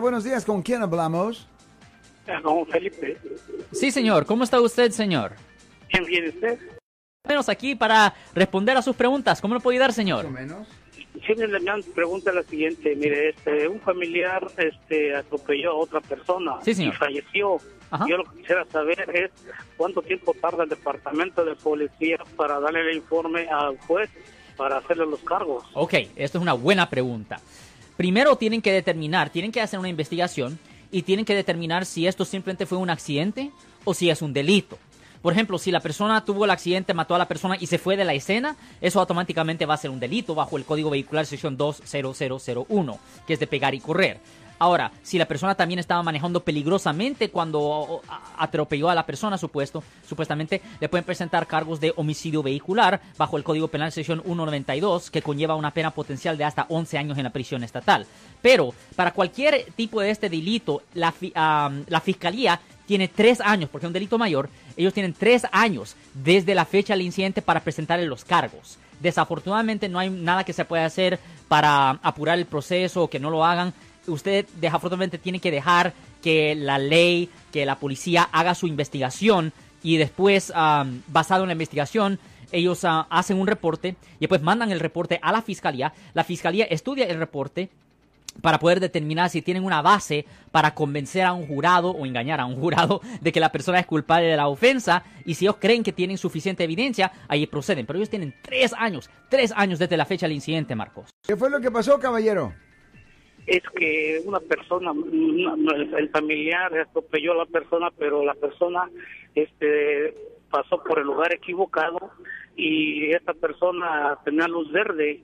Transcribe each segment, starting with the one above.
Buenos días, ¿con quién hablamos? Con Felipe. Sí, señor. ¿Cómo está usted, señor? ¿Quién viene usted? Menos aquí para responder a sus preguntas. ¿Cómo le puedo ayudar, señor? Más o menos. Sí, mi pregunta la siguiente. Mire, este, un familiar este, atropelló a otra persona Sí, señor. y falleció. Ajá. Yo lo que quisiera saber es cuánto tiempo tarda el departamento de policía para darle el informe al juez para hacerle los cargos. Ok, esto es una buena pregunta. Primero tienen que determinar, tienen que hacer una investigación y tienen que determinar si esto simplemente fue un accidente o si es un delito. Por ejemplo, si la persona tuvo el accidente, mató a la persona y se fue de la escena, eso automáticamente va a ser un delito bajo el Código Vehicular sección 20001, que es de pegar y correr. Ahora, si la persona también estaba manejando peligrosamente cuando atropelló a la persona, supuesto, supuestamente, le pueden presentar cargos de homicidio vehicular bajo el Código Penal sección 192, que conlleva una pena potencial de hasta 11 años en la prisión estatal. Pero, para cualquier tipo de este delito, la, la fiscalía tiene tres años, porque es un delito mayor, ellos tienen tres años desde la fecha del incidente para presentarle los cargos. Desafortunadamente no hay nada que se pueda hacer para apurar el proceso o que no lo hagan. Usted desafortunadamente tiene que dejar que la ley, que la policía haga su investigación y después, basado en la investigación, ellos ah, hacen un reporte y después mandan el reporte a la fiscalía. La fiscalía estudia el reporte para poder determinar si tienen una base para convencer a un jurado o engañar a un jurado de que la persona es culpable de la ofensa y si ellos creen que tienen suficiente evidencia, ahí proceden. Pero ellos tienen tres años, tres años desde la fecha del incidente, Marcos. ¿Qué fue lo que pasó, caballero? Es que una persona, el familiar atropelló a la persona, pero la persona este, pasó por el lugar equivocado y esta persona tenía luz verde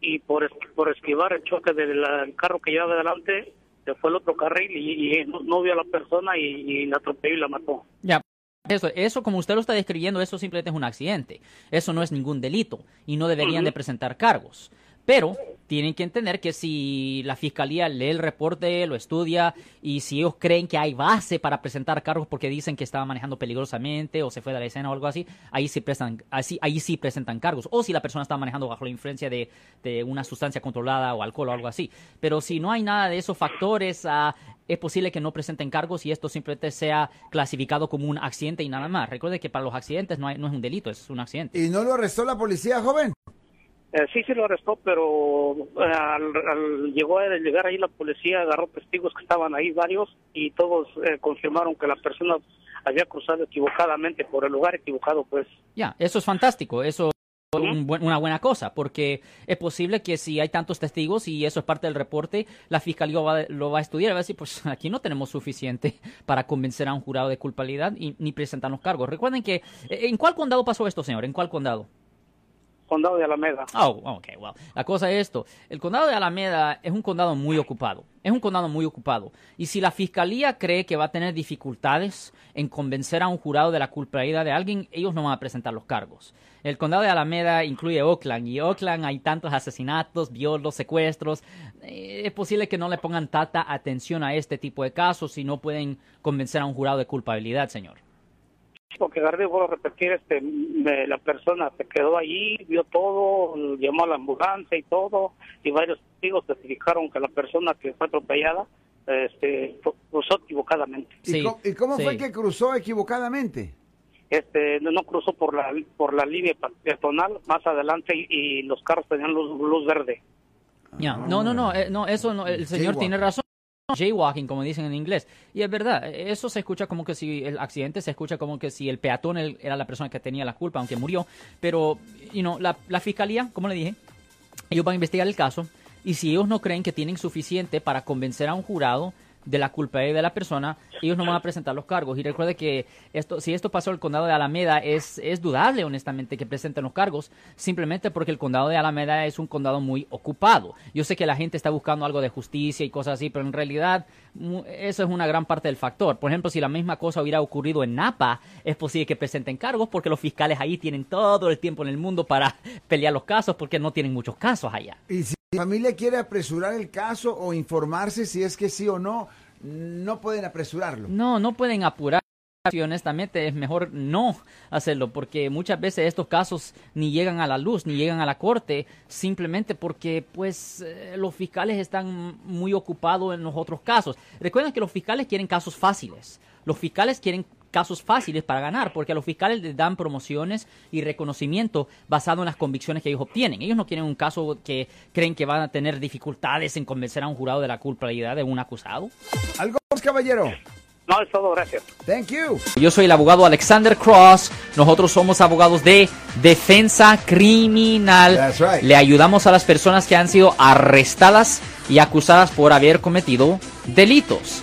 y por, por esquivar el choque del carro que llevaba adelante, se fue al otro carril y, y no, no vio a la persona y, y la atropelló y la mató. Ya. Eso, eso, como usted lo está describiendo, eso simplemente es un accidente. Eso no es ningún delito y no deberían de presentar cargos. Pero tienen que entender que si la fiscalía lee el reporte, lo estudia y si ellos creen que hay base para presentar cargos porque dicen que estaba manejando peligrosamente o se fue de la escena o algo así, ahí sí presentan, ahí sí presentan cargos. O si la persona estaba manejando bajo la influencia de, de una sustancia controlada o alcohol o algo así. Pero si no hay nada de esos factores, ah, es posible que no presenten cargos y esto simplemente sea clasificado como un accidente y nada más. Recuerde que para los accidentes no, hay- no es un delito, es un accidente. ¿Y no lo arrestó la policía, joven? Eh, sí, sí lo arrestó, pero eh, al, al- llegó a llegar ahí la policía, agarró testigos que estaban ahí varios y todos eh, confirmaron que la persona había cruzado equivocadamente por el lugar equivocado, pues. Ya, eso es fantástico, eso es un buen- una buena cosa, porque es posible que si hay tantos testigos y eso es parte del reporte, la fiscalía va- lo va a estudiar y va a decir, pues aquí no tenemos suficiente para convencer a un jurado de culpabilidad y ni presentar los cargos. Recuerden que, ¿en cuál condado pasó esto, señor? ¿En cuál condado? Condado de Alameda. Oh, ok, well. La cosa es esto. El condado de Alameda es un condado muy ocupado. Es un condado muy ocupado. Y si la fiscalía cree que va a tener dificultades en convencer a un jurado de la culpabilidad de alguien, ellos no van a presentar los cargos. El condado de Alameda incluye Oakland y Oakland hay tantos asesinatos, violos, secuestros. Eh, es posible que no le pongan tanta atención a este tipo de casos si no pueden convencer a un jurado de culpabilidad, señor. Porque Garde, vuelvo a repetir, este, me- la persona se quedó allí, vio todo, llamó a la ambulancia y todo, y varios testigos testificaron que la persona que fue atropellada este, cruzó equivocadamente. ¿Y Sí, cómo, y cómo sí. fue que cruzó equivocadamente? este no, no cruzó por la por la línea peatonal más adelante y, y los carros tenían luz, luz verde Ya, No, no, no, eh, no, eso no, el señor tiene razón. Jaywalking, como dicen en inglés. Y es verdad, eso se escucha como que si el accidente se escucha como que si el peatón era la persona que tenía la culpa, aunque murió. Pero, you know, la, la fiscalía, como le dije, ellos van a investigar el caso y si ellos no creen que tienen suficiente para convencer a un jurado de la culpabilidad de la persona, ellos no van a presentar los cargos. Y recuerde que esto, si esto pasó el condado de Alameda, es, es dudable, honestamente, que presenten los cargos, simplemente porque el condado de Alameda es un condado muy ocupado. Yo sé que la gente está buscando algo de justicia y cosas así, pero en realidad eso es una gran parte del factor. Por ejemplo, si la misma cosa hubiera ocurrido en Napa, es posible que presenten cargos porque los fiscales ahí tienen todo el tiempo en el mundo para pelear los casos porque no tienen muchos casos allá. La familia quiere apresurar el caso o informarse si es que sí o no, no pueden apresurarlo. No, no pueden apurar. honestamente es mejor no hacerlo porque muchas veces estos casos ni llegan a la luz ni llegan a la corte simplemente porque pues eh, los fiscales están muy ocupados en los otros casos. Recuerden que los fiscales quieren casos fáciles. Los fiscales quieren casos fáciles para ganar, porque a los fiscales les dan promociones y reconocimiento basado en las convicciones que ellos obtienen. Ellos no quieren un caso que creen que van a tener dificultades en convencer a un jurado de la culpabilidad de un acusado. ¿Algo más, caballero? No, es todo, gracias. Thank you. Yo soy el abogado Alexander Cross. Nosotros somos abogados de defensa criminal. That's right. Le ayudamos a las personas que han sido arrestadas y acusadas por haber cometido delitos.